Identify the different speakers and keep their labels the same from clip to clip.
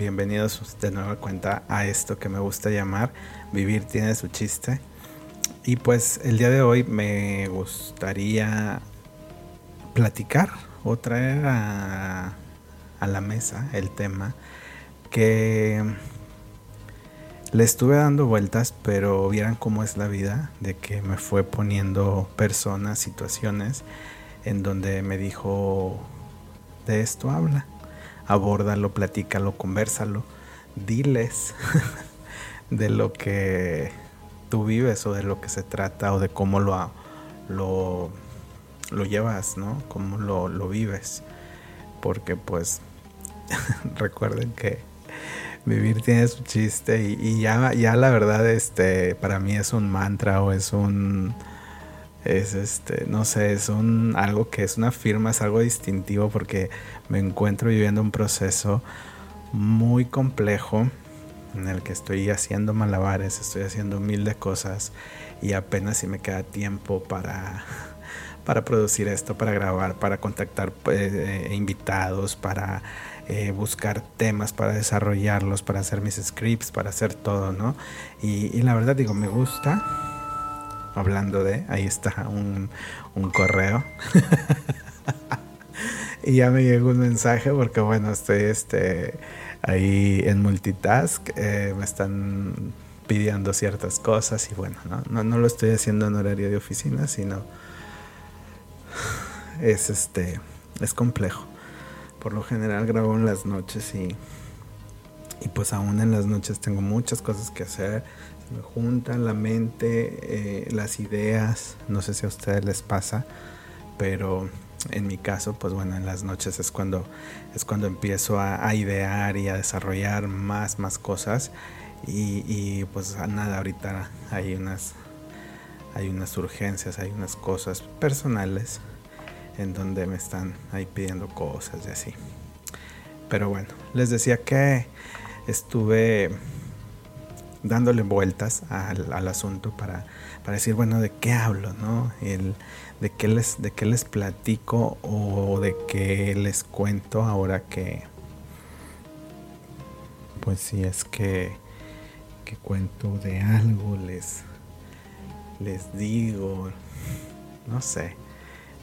Speaker 1: Bienvenidos de nueva cuenta a esto que me gusta llamar Vivir tiene su chiste. Y pues el día de hoy me gustaría platicar o traer a, a la mesa el tema que le estuve dando vueltas, pero vieran cómo es la vida, de que me fue poniendo personas, situaciones en donde me dijo, de esto habla abórdalo, platícalo, conversalo, diles de lo que tú vives o de lo que se trata o de cómo lo, lo, lo llevas, ¿no? Cómo lo, lo vives. Porque pues recuerden que vivir tiene su chiste y, y, ya, ya la verdad este para mí es un mantra o es un es este, no sé, es un algo que es una firma, es algo distintivo porque me encuentro viviendo un proceso muy complejo en el que estoy haciendo malabares, estoy haciendo mil de cosas y apenas si me queda tiempo para, para producir esto, para grabar, para contactar pues, eh, invitados, para eh, buscar temas, para desarrollarlos, para hacer mis scripts, para hacer todo, ¿no? Y la verdad digo, me gusta, hablando de, ahí está un, correo. y ya me llegó un mensaje porque bueno, estoy este, ahí en multitask, eh, me están pidiendo ciertas cosas y bueno, ¿no? No, lo estoy haciendo en horario de oficina, sino es este, es complejo. Por lo general grabo en las noches y, y pues aún en las noches tengo muchas cosas que hacer me juntan la mente, eh, las ideas, no sé si a ustedes les pasa, pero en mi caso, pues bueno, en las noches es cuando, es cuando empiezo a, idear y a desarrollar más, más cosas. Y, pues nada, ahorita hay unas, hay unas urgencias, hay unas cosas personales en donde me están ahí pidiendo cosas y así. Pero bueno, les decía que estuve dándole vueltas al, asunto para, para, decir, bueno, ¿de qué hablo? ¿no? El, de, qué les, ¿De qué les platico o de qué les cuento ahora que, pues si es que, que cuento de algo, les, les digo, no sé.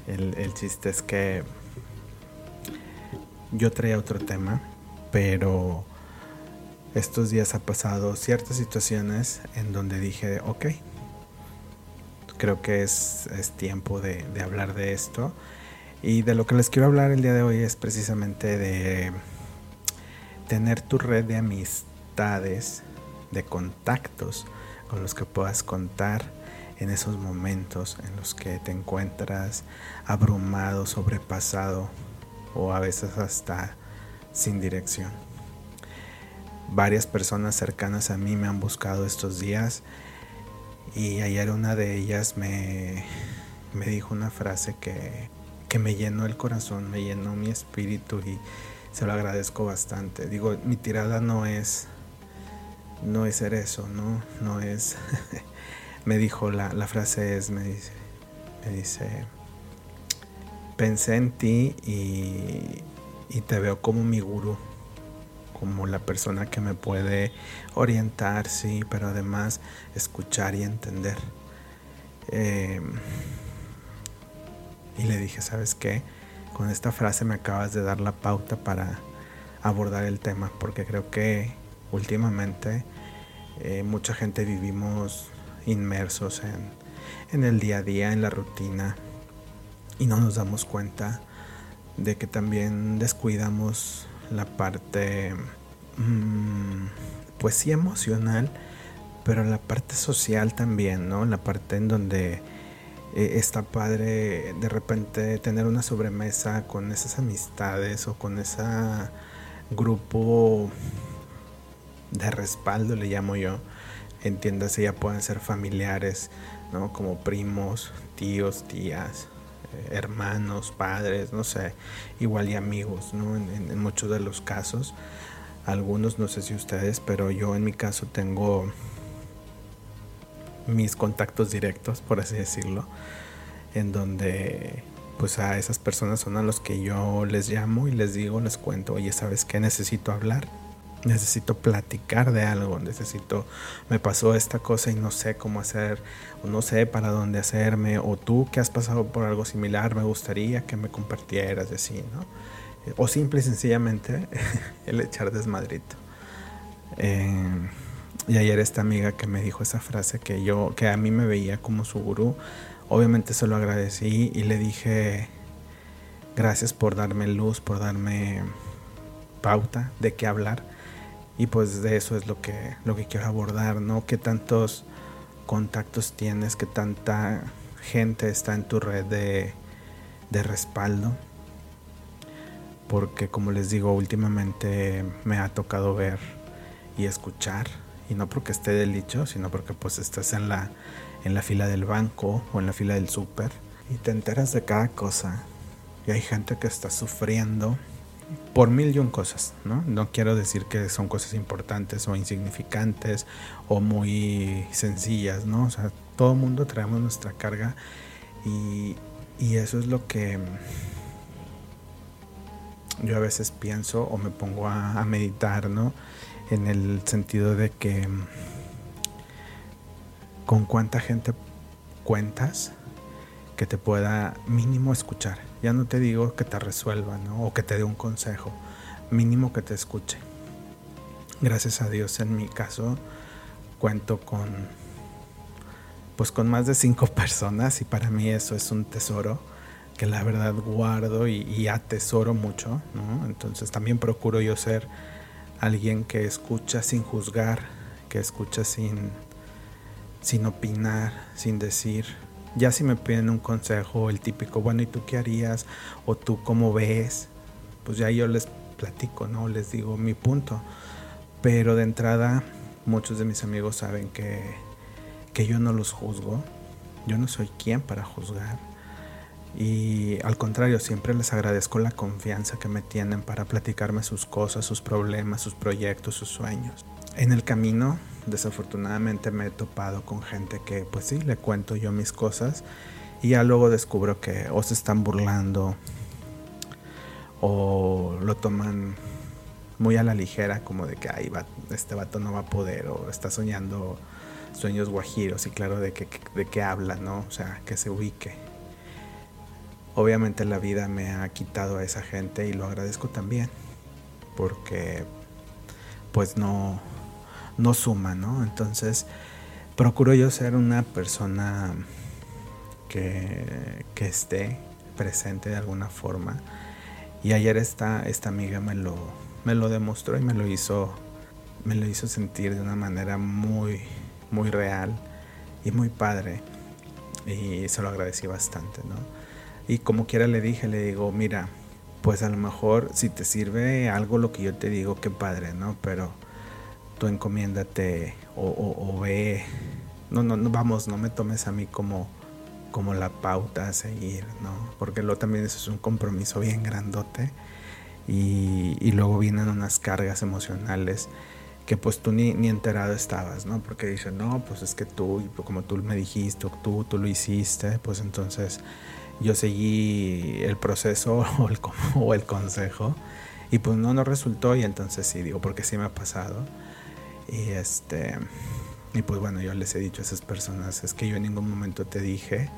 Speaker 1: El, el chiste es que yo traía otro tema, pero estos días ha pasado ciertas situaciones en donde dije, ok, creo que es, tiempo de, hablar de esto. Y de lo que les quiero hablar el día de hoy es precisamente de tener tu red de amistades, de contactos con los que puedas contar en esos momentos en los que te encuentras abrumado, sobrepasado o a veces hasta sin dirección varias personas cercanas a mí me han buscado estos días. Y ayer una de ellas me, me dijo una frase que, que, me llenó el corazón, me llenó mi espíritu y se lo agradezco bastante. Digo, mi tirada no es no es ser eso, no, no es me dijo la, la frase es me dice me dice pensé en ti y, y te veo como mi gurú como la persona que me puede orientar, sí, pero además escuchar y entender. Em, y le dije, ¿sabes qué? Con esta frase me acabas de dar la pauta para abordar el tema, porque creo que últimamente eh, mucha gente vivimos inmersos en, en el día a día, en la rutina, y no nos damos cuenta de que también descuidamos la parte, mm, pues sí emocional, pero la parte social también, ¿no? La parte en donde eh, está padre de repente tener una sobremesa con esas amistades o con ese grupo de respaldo, le llamo yo. Entiéndase, ya pueden ser familiares, ¿no? Como primos, tíos, tías, hermanos, padres, no sé, igual y amigos, ¿no? En, muchos de los casos. Algunos, no sé si ustedes, pero yo en mi caso tengo mis contactos directos, por así decirlo, en donde pues a esas personas son a los que yo les llamo y les digo, les cuento, oye, ¿sabes qué? Necesito hablar, necesito platicar de algo, necesito, me pasó esta cosa y no sé cómo hacer, o no sé para dónde hacerme, o tú que has pasado por algo similar, me gustaría que me compartieras así, ¿no? O simple y sencillamente el echar desmadrito. Eh, y ayer esta amiga que me dijo esa frase que yo, que a mí me veía como su gurú, obviamente se lo agradecí y le dije gracias por darme luz, por darme pauta de qué hablar y pues de eso es lo que, lo que quiero abordar, ¿no? ¿Qué tantos contactos tienes? ¿Qué tanta gente está en tu red de, de respaldo? Porque como les digo, últimamente me ha tocado ver y escuchar, y no porque esté del dicho, sino porque pues estás en la, en la fila del banco o en la fila del súper y te enteras de cada cosa. Y hay gente que está sufriendo por mil y un cosas, ¿no? No quiero decir que son cosas importantes o insignificantes o muy sencillas, ¿no? O sea, todo el mundo traemos nuestra carga y, y eso es lo que yo a veces pienso o me pongo a, a meditar, ¿no? En el sentido de que con cuánta gente cuentas que te pueda mínimo escuchar. Ya no te digo que te resuelva, ¿no? O que te dé un consejo. Mínimo que te escuche. Gracias a Dios en mi caso cuento con pues con más de cinco personas y para mí eso es un tesoro que la verdad guardo y, atesoro mucho, ¿no? Entonces también procuro yo ser alguien que escucha sin juzgar, que escucha sin, sin opinar, sin decir, ya si me piden un consejo, el típico, bueno, ¿y tú qué harías? O tú cómo ves, pues ya yo les platico, ¿no? Les digo mi punto. Pero de entrada, muchos de mis amigos saben que, que yo no los juzgo. Yo no soy quien para juzgar. Y al contrario, siempre les agradezco la confianza que me tienen para platicarme sus cosas, sus problemas, sus proyectos, sus sueños. En el camino desafortunadamente me he topado con gente que pues sí, le cuento yo mis cosas y ya luego descubro que o se están burlando o lo toman muy a la ligera como de que Ay, va, este vato no va a poder o está soñando sueños guajiros y claro de que, de qué habla, ¿no? O sea, que se ubique. Obviamente la vida me ha quitado a esa gente y lo agradezco también porque pues no, no suma, ¿no? Entonces, procuro yo ser una persona que, que esté presente de alguna forma. Y ayer esta, esta amiga me lo, me lo demostró y me lo hizo, me lo hizo sentir de una manera muy, muy real y muy padre. Y se lo agradecí bastante, ¿no? Y como quiera le dije, le digo, mira, pues a lo mejor si te sirve algo lo que yo te digo, qué padre, ¿no? Pero tú encomiéndate o, ve, no, no, no, vamos, no me tomes a mí como, como la pauta a seguir, ¿no? Porque luego también eso es un compromiso bien grandote y, luego vienen unas cargas emocionales que pues tú ni, ni, enterado estabas, ¿no? Porque dicen, no, pues es que tú, como tú me dijiste, tú, tú lo hiciste, pues entonces yo seguí el proceso o el consejo y pues no, no resultó y entonces sí, digo, porque sí me ha pasado y este y pues bueno, yo les he dicho a esas personas, es que yo en ningún momento te dije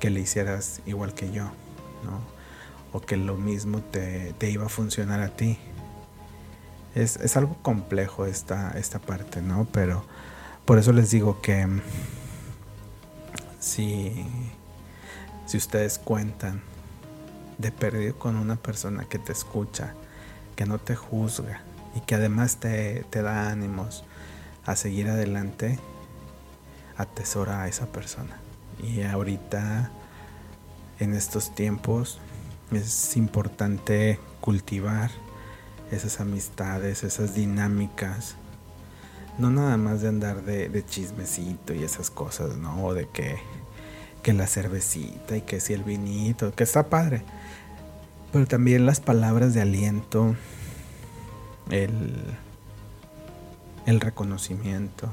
Speaker 1: que le hicieras igual que yo, ¿no? O que lo mismo te, iba a funcionar a ti. Es, algo complejo esta, esta parte, ¿no? Pero por eso les digo que si, si ustedes cuentan de perdido con una persona que te escucha, que no te juzga, y que además te, da ánimos a seguir adelante, atesora a esa persona. Y ahorita, en estos tiempos, es importante cultivar esas amistades, esas dinámicas no nada más de andar de, chismecito y esas cosas, ¿no? O de que, que la cervecita y que si el vinito, que está padre. Pero también las palabras de aliento, el, el reconocimiento,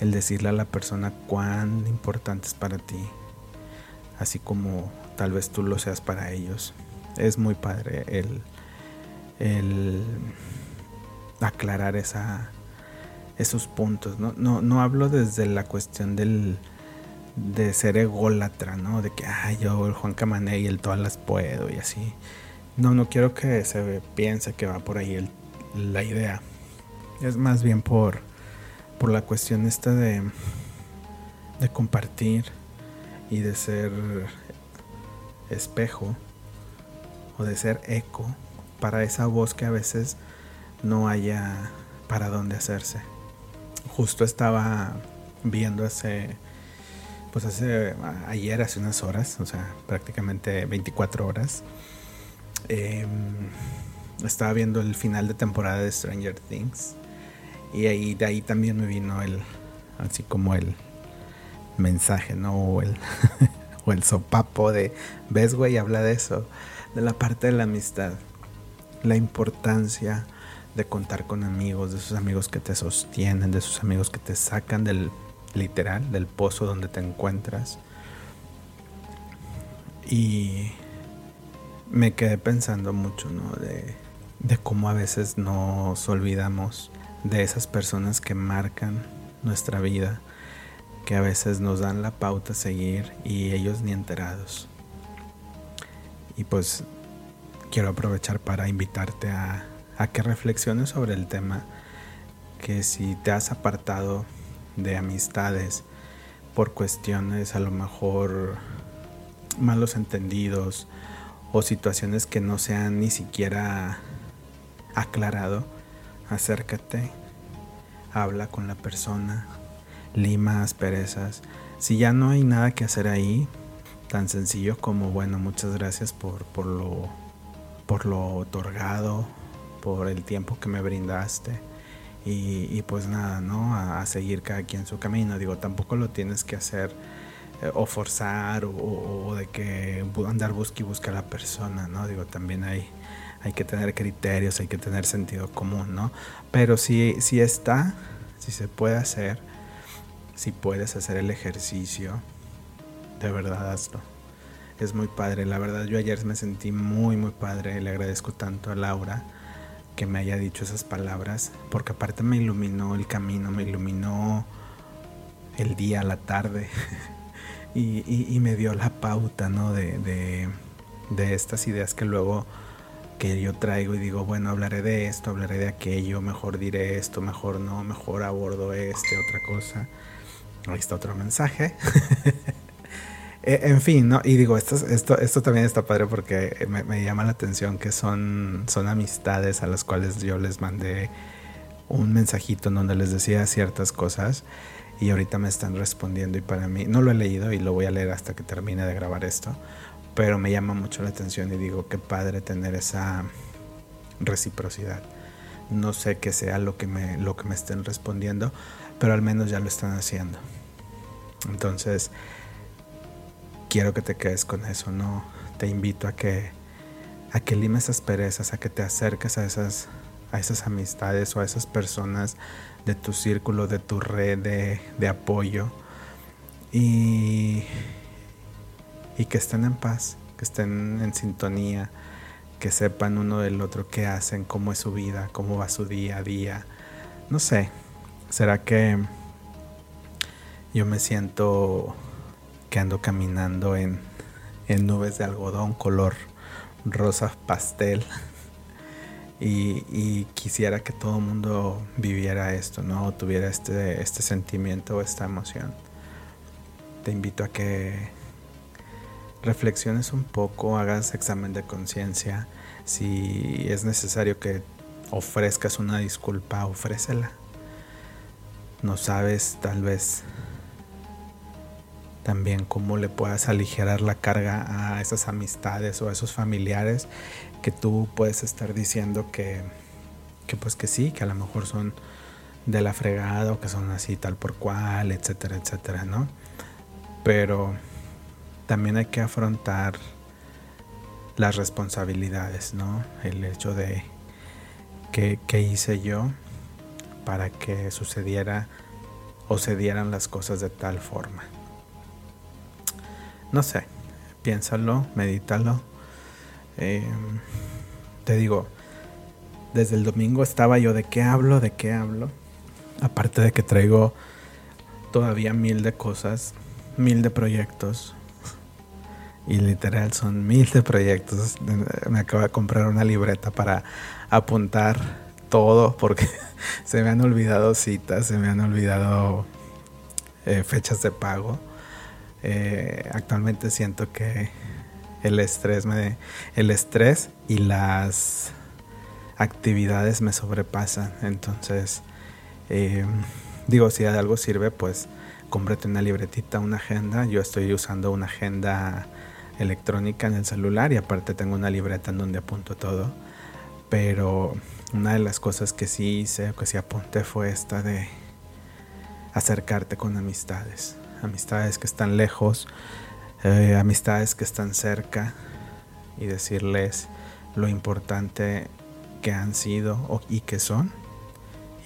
Speaker 1: el decirle a la persona cuán importante es para ti, así como tal vez tú lo seas para ellos. Es muy padre el, el aclarar esa, esos puntos. ¿no? No, no hablo desde la cuestión del, de ser ególatra, ¿no? De que, ay, yo, el Juan Camané y el todas las puedo y así. No, no quiero que se piense que va por ahí la idea. Es más bien por, por la cuestión esta de, de compartir y de ser espejo o de ser eco para esa voz que a veces no haya para dónde hacerse. Justo estaba viendo hace, pues hace, ayer, hace unas horas, o sea, prácticamente 24 horas, em, estaba viendo el final de temporada de Stranger Things y ahí, de ahí también me vino el, así como el mensaje, ¿no? O el, o el sopapo de, ves, güey, habla de eso, de la parte de la amistad, la importancia de contar con amigos, de esos amigos que te sostienen, de esos amigos que te sacan del literal, del pozo donde te encuentras. Y me quedé pensando mucho, ¿no? De, de cómo a veces nos olvidamos de esas personas que marcan nuestra vida, que a veces nos dan la pauta a seguir y ellos ni enterados. Y pues quiero aprovechar para invitarte a a que reflexiones sobre el tema, que si te has apartado de amistades por cuestiones a lo mejor malos entendidos o situaciones que no se han ni siquiera aclarado, acércate, habla con la persona, lima asperezas. Si ya no hay nada que hacer ahí, tan sencillo como bueno, muchas gracias por, por lo por lo otorgado por el tiempo que me brindaste. Y, pues nada, ¿no? A, seguir cada quien su camino. Digo, tampoco lo tienes que hacer eh, o forzar o, de que andar busque y busque a la persona, ¿no? Digo, también hay, hay que tener criterios, hay que tener sentido común, ¿no? Pero si, si está, si se puede hacer, si puedes hacer el ejercicio, de verdad hazlo. Es muy padre, la verdad yo ayer me sentí muy, muy padre, le agradezco tanto a Laura que me haya dicho esas palabras, porque aparte me iluminó el camino, me iluminó el día, la tarde, y, me dio la pauta, ¿no? De, de, estas ideas que luego que yo traigo y digo, bueno, hablaré de esto, hablaré de aquello, mejor diré esto, mejor no, mejor abordo este, otra cosa. Ahí está otro mensaje. Eh, en fin, ¿no? Y digo, esto, esto, esto también está padre porque me, llama la atención que son, son amistades a las cuales yo les mandé un mensajito en donde les decía ciertas cosas y ahorita me están respondiendo y para mí, no lo he leído y lo voy a leer hasta que termine de grabar esto, pero me llama mucho la atención y digo, qué padre tener esa reciprocidad. No sé qué sea lo que me, lo que me estén respondiendo, pero al menos ya lo están haciendo. Entonces, quiero que te quedes con eso, no te invito a que a que limes esas perezas, a que te acerques a esas a esas amistades o a esas personas de tu círculo, de tu red de, apoyo y, y que estén en paz, que estén en sintonía, que sepan uno del otro qué hacen, cómo es su vida, cómo va su día a día. No sé, ¿será que yo me siento que ando caminando en, nubes de algodón color rosa pastel. Y, quisiera que todo el mundo viviera esto, ¿no? O tuviera este, este sentimiento o esta emoción. Te invito a que reflexiones un poco, hagas examen de conciencia. Si es necesario que ofrezcas una disculpa, ofrécela. No sabes tal vez también cómo le puedas aligerar la carga a esas amistades o a esos familiares que tú puedes estar diciendo que, que pues que sí, que a lo mejor son de la fregada o que son así tal por cual, etcétera, etcétera, ¿no? Pero también hay que afrontar las responsabilidades, ¿no? El hecho de qué, hice yo para que sucediera o se dieran las cosas de tal forma. No sé, piénsalo, medítalo. Em, te digo, desde el domingo estaba yo de qué hablo, de qué hablo. Aparte de que traigo todavía mil de cosas, mil de proyectos. Y literal son mil de proyectos. Me acabo de comprar una libreta para apuntar todo porque se me han olvidado citas, se me han olvidado eh, fechas de pago. Eh, actualmente siento que el estrés me el estrés y las actividades me sobrepasan. Entonces eh, digo si de algo sirve pues cómprate una libretita una agenda. Yo estoy usando una agenda electrónica en el celular y aparte tengo una libreta en donde apunto todo. Pero una de las cosas que sí hice que sí apunté fue esta de acercarte con amistades amistades que están lejos, eh, amistades que están cerca y decirles lo importante que han sido y que son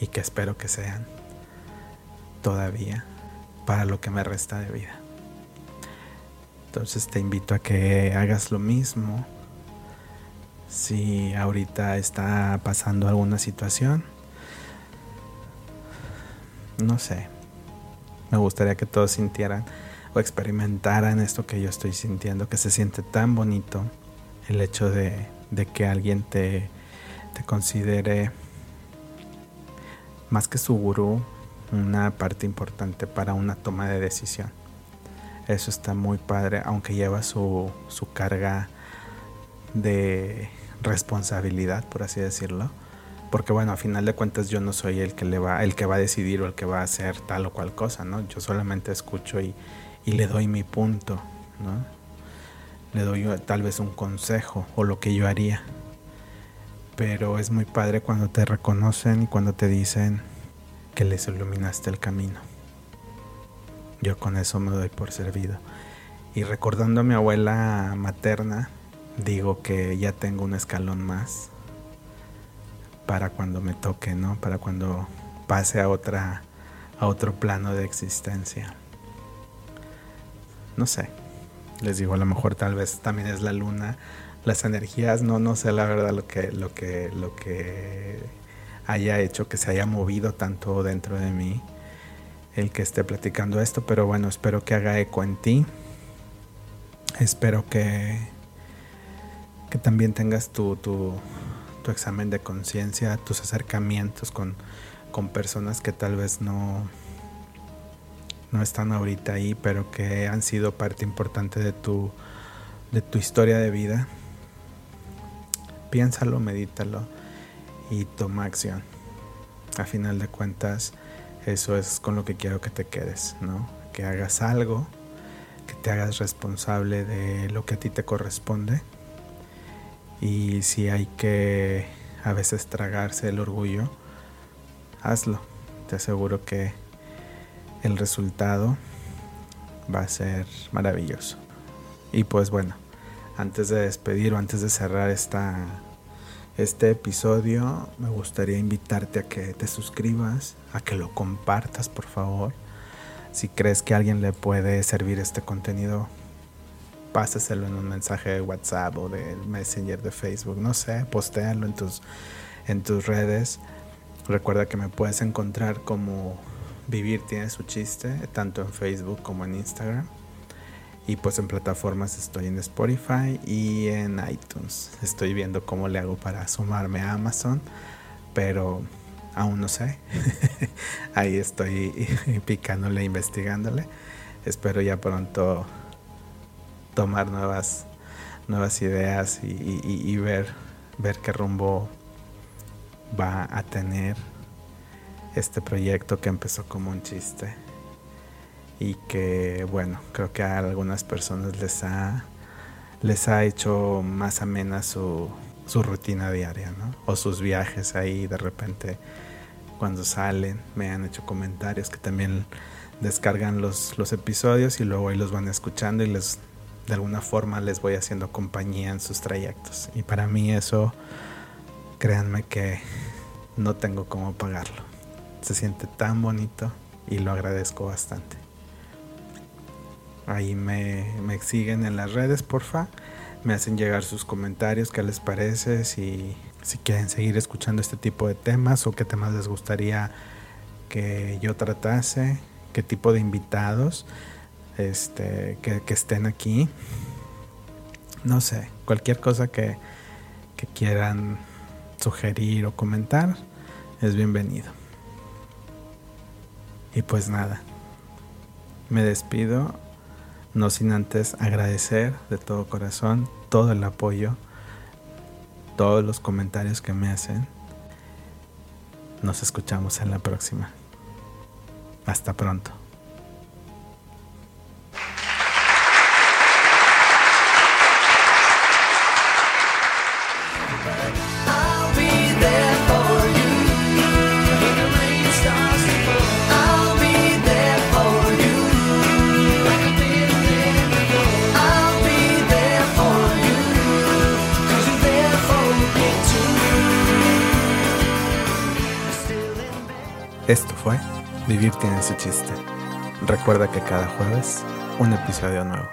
Speaker 1: y que espero que sean todavía para lo que me resta de vida. Entonces te invito a que hagas lo mismo. Si ahorita está pasando alguna situación, no sé, me gustaría que todos sintieran o experimentaran esto que yo estoy sintiendo, que se siente tan bonito el hecho de, que alguien te, te considere más que su gurú, una parte importante para una toma de decisión. Eso está muy padre, aunque lleva su, su carga de responsabilidad, por así decirlo porque bueno, a final de cuentas yo no soy el que le va, el que va a decidir o el que va a hacer tal o cual cosa, ¿no? Yo solamente escucho y, le doy mi punto, ¿no? Le doy tal vez un consejo o lo que yo haría. Pero es muy padre cuando te reconocen y cuando te dicen que les iluminaste el camino. Yo con eso me doy por servido. Y recordando a mi abuela materna, digo que ya tengo un escalón más para cuando me toque, ¿no? Para cuando pase a otra a otro plano de existencia. No sé. Les digo, a lo mejor tal vez también es la luna, las energías, no no sé la verdad lo que lo que lo que haya hecho que se haya movido tanto dentro de mí el que esté platicando esto, pero bueno, espero que haga eco en ti. Espero que que también tengas tu, tu examen de conciencia, tus acercamientos con, con personas que tal vez no, no están ahorita ahí, pero que han sido parte importante de tu, de tu historia de vida. Piénsalo, medítalo y toma acción. A final de cuentas, eso es con lo que quiero que te quedes, ¿no? Que hagas algo, que te hagas responsable de lo que a ti te corresponde y si hay que a veces tragarse el orgullo, hazlo. Te aseguro que el resultado va a ser maravilloso. Y pues bueno, antes de despedir o antes de cerrar esta, este episodio, me gustaría invitarte a que te suscribas, a que lo compartas por favor. Si crees que a alguien le puede servir este contenido, pásaselo en un mensaje de WhatsApp o de Messenger de Facebook, no sé, postéalo en tus, en tus redes. Recuerda que me puedes encontrar como Vivir tiene su chiste, tanto en Facebook como en Instagram. Y pues en plataformas estoy en Spotify y en iTunes. Estoy viendo cómo le hago para sumarme a Amazon, pero aún no sé. Ahí estoy picándole, investigándole. Espero ya pronto tomar nuevas, ideas y, ver, qué rumbo va a tener este proyecto que empezó como un chiste y que bueno creo que a algunas personas les ha hecho más amena su, su rutina diaria ¿no? o sus viajes ahí de repente cuando salen, me han hecho comentarios que también descargan los episodios y luego ahí los van escuchando y les de alguna forma les voy haciendo compañía en sus trayectos. Y para mí eso, créanme que no tengo cómo pagarlo. Se siente tan bonito y lo agradezco bastante. Ahí me, me siguen en las redes, porfa. Me hacen llegar sus comentarios, qué les parece, si, si quieren seguir escuchando este tipo de temas o qué temas les gustaría que yo tratase, qué tipo de invitados este, que, estén aquí. No sé, cualquier cosa que quieran sugerir o comentar es bienvenido. Y pues nada, me despido, no sin antes agradecer de todo corazón todo el apoyo, todos los comentarios que me hacen. Nos escuchamos en la próxima. Hasta pronto. Vivir tiene su chiste. Recuerda que cada jueves un episodio nuevo.